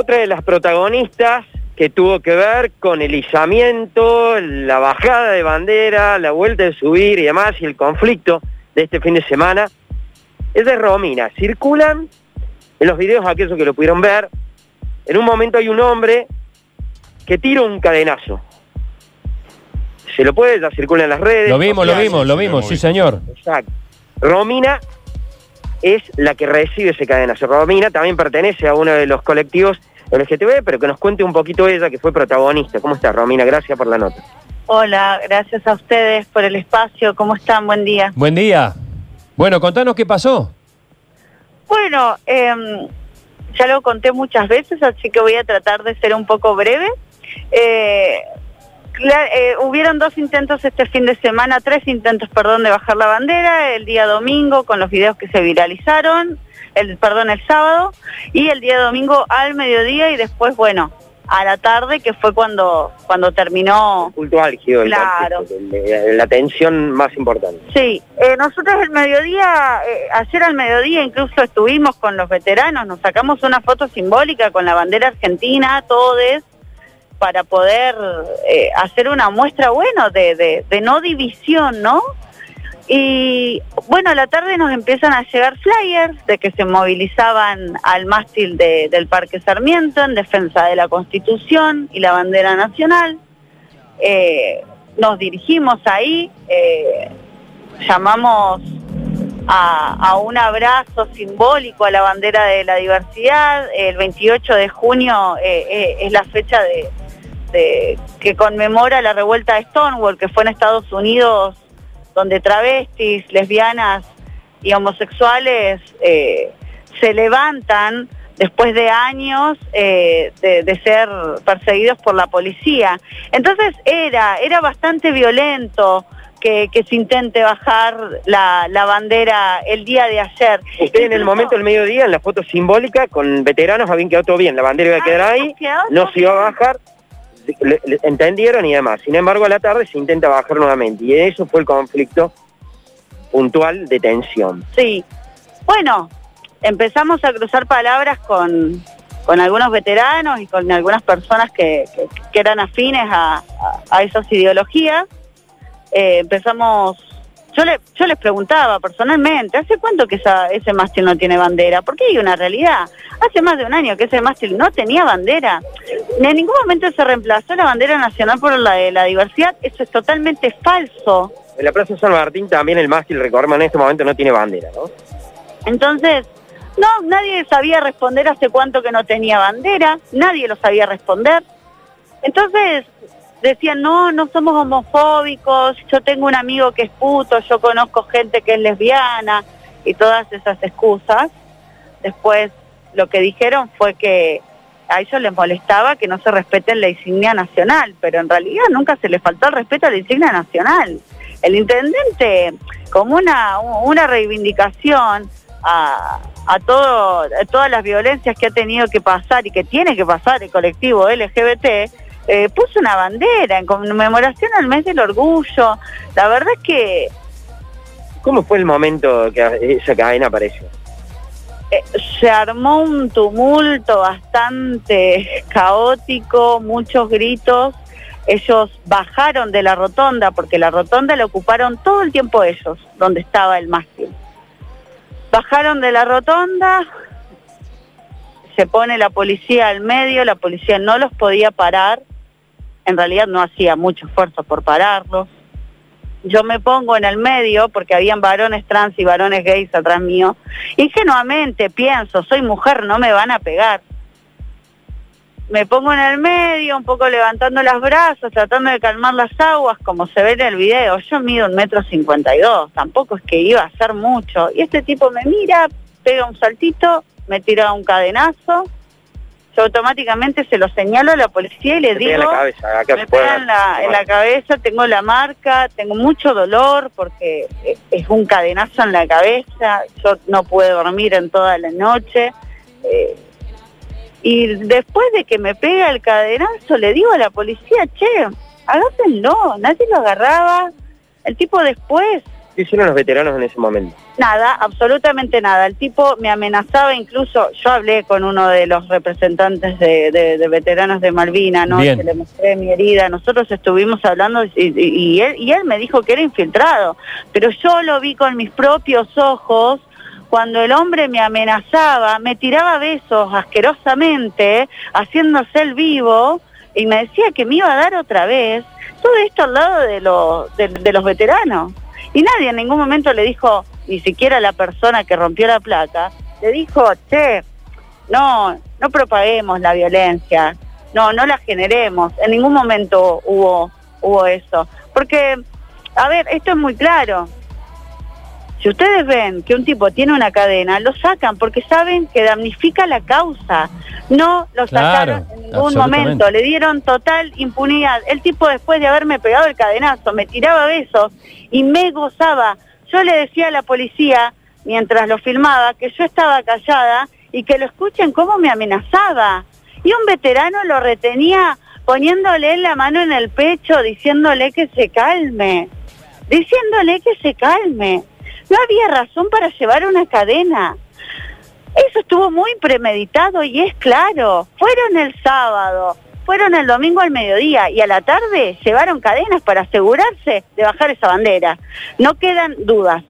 otra de las protagonistas que tuvo que ver con el izamiento, la bajada de bandera, la vuelta de subir y demás, y el conflicto de este fin de semana, es de Romina. Circulan en los videos aquellos que lo pudieron ver, en un momento hay un hombre que tira un cadenazo. Se lo puede, ya circula en las redes. Lo vimos, lo vimos, lo vimos, sí señor. Exacto. Romina es la que recibe ese cadenazo. Romina también pertenece a uno de los colectivos LGTB, pero que nos cuente un poquito ella, que fue protagonista. ¿Cómo está, Romina? Gracias por la nota. Hola, gracias a ustedes por el espacio. ¿Cómo están? Buen día. Buen día. Bueno, contanos qué pasó. Bueno, em, ya lo conté muchas veces, así que voy a tratar de ser un poco breve. Eh, eh, hubieron dos intentos este fin de semana, tres intentos, perdón, de bajar la bandera, el día domingo con los videos que se viralizaron, el perdón, el sábado, y el día domingo al mediodía y después, bueno, a la tarde, que fue cuando, cuando terminó Punto álgido, el Claro. el- el- la tensión más importante. Sí, eh, nosotros el mediodía, eh, ayer al mediodía incluso estuvimos con los veteranos, nos sacamos una foto simbólica con la bandera argentina, todos, para poder eh, hacer una muestra, bueno, de, de, de no división, ¿no? Y bueno, a la tarde nos empiezan a llegar flyers de que se movilizaban al mástil de- del Parque Sarmiento en defensa de la Constitución y la bandera nacional. Eh, nos dirigimos ahí, eh, llamamos a, un abrazo simbólico a la bandera de la diversidad. El 28 de junio eh, es la fecha de- que conmemora la revuelta de Stonewall, que fue en Estados Unidos, donde travestis, lesbianas y homosexuales eh, se levantan después de años eh, de, de ser perseguidos por la policía. Entonces era, era bastante violento que, que se intente bajar la, la bandera el día de ayer. Usted en el momento del mediodía, en la foto simbólica, con veteranos, habían quedado todo bien. La bandera iba a Ah, quedar ahí, no se iba a bajar, entendieron y demás. Sin embargo, a la tarde se intenta bajar nuevamente. Y eso fue el conflicto puntual de tensión. Sí. Bueno, empezamos a cruzar palabras con, con algunos veteranos y con algunas personas que, que- eran afines a, a- a esas ideologías. Eh, empezamos, yo, le, yo les preguntaba personalmente, ¿hace cuánto que esa- ese mástil no tiene bandera? Porque hay una realidad. Hace más de un año que ese mástil no tenía bandera. En ningún momento se reemplazó la bandera nacional por la de la diversidad. Eso es totalmente falso. En la Plaza San Martín también el mástil, recordemos, en este momento no tiene bandera, ¿no? Entonces, no, nadie sabía responder hace cuánto que no tenía bandera, nadie lo sabía responder. Entonces decían, no, no somos homofóbicos, yo tengo un amigo que es puto, yo conozco gente que es lesbiana y todas esas excusas. Después lo que dijeron fue que a ellos les molestaba que no se respete la insignia nacional, pero en realidad nunca se les faltó el respeto a la insignia nacional. El intendente, como una, una reivindicación a, a, todo, a todas las violencias que ha tenido que pasar y que tiene que pasar el colectivo LGBT, eh, puso una bandera en conmemoración al mes del orgullo. La verdad es que ¿Cómo fue el momento que esa cadena apareció? eh, se armó un tumulto bastante caótico, muchos gritos. Ellos bajaron de la rotonda, porque la rotonda la ocuparon todo el tiempo ellos, donde estaba el mástil. Bajaron de la rotonda, se pone la policía al medio, la policía no los podía parar, en realidad no hacía mucho esfuerzo por pararlos. Yo me pongo en el medio porque habían varones trans y varones gays atrás mío. Ingenuamente pienso, soy mujer, no me van a pegar. Me pongo en el medio, un poco levantando los brazos, tratando de calmar las aguas, como se ve en el video. Yo mido un metro cincuenta y dos, tampoco es que iba a hacer mucho. Y este tipo me mira, pega un saltito, me tira un cadenazo. Yo automáticamente se lo señalo a la policía y le pega en digo... la cabeza, acá Me se puede pega en la, en la cabeza, tengo la marca, tengo mucho dolor porque eh, es un cadenazo en la cabeza, yo no pude dormir en toda la noche. eh, y después de que me pega el cadenazo, le digo a la policía, che, agárrenlo, nadie lo agarraba. El tipo después ¿Qué hicieron los veteranos en ese momento? Nada, absolutamente nada. El tipo me amenazaba, incluso yo hablé con uno de los representantes de, de- de veteranos de Malvina, ¿no? Bien. Que le mostré mi herida. Nosotros estuvimos hablando y, y- y él, y él me dijo que era infiltrado, pero yo lo vi con mis propios ojos. Cuando el hombre me amenazaba, me tiraba besos asquerosamente, haciéndose el vivo, y me decía que me iba a dar otra vez. Todo esto al lado de, los de- de los veteranos. Y nadie en ningún momento le dijo, ni siquiera la persona que rompió la placa, le dijo, che, no, no propaguemos la violencia, no, no la generemos. En ningún momento hubo, hubo eso. Porque, a ver, esto es muy claro. Si ustedes ven que un tipo tiene una cadena, lo sacan porque saben que damnifica la causa. No lo Claro, sacaron ningún momento, le dieron total impunidad. El tipo después de haberme pegado el cadenazo, me tiraba besos y me gozaba. Yo le decía a la policía, mientras lo filmaba, que yo estaba callada y que lo escuchen cómo me amenazaba. Y un veterano lo retenía poniéndole la mano en el pecho, diciéndole que se calme, diciéndole que se calme. No había razón para llevar una cadena. Estuvo muy premeditado y es claro. Fueron el sábado, fueron el domingo al mediodía y a la tarde llevaron cadenas para asegurarse de bajar esa bandera. No quedan dudas.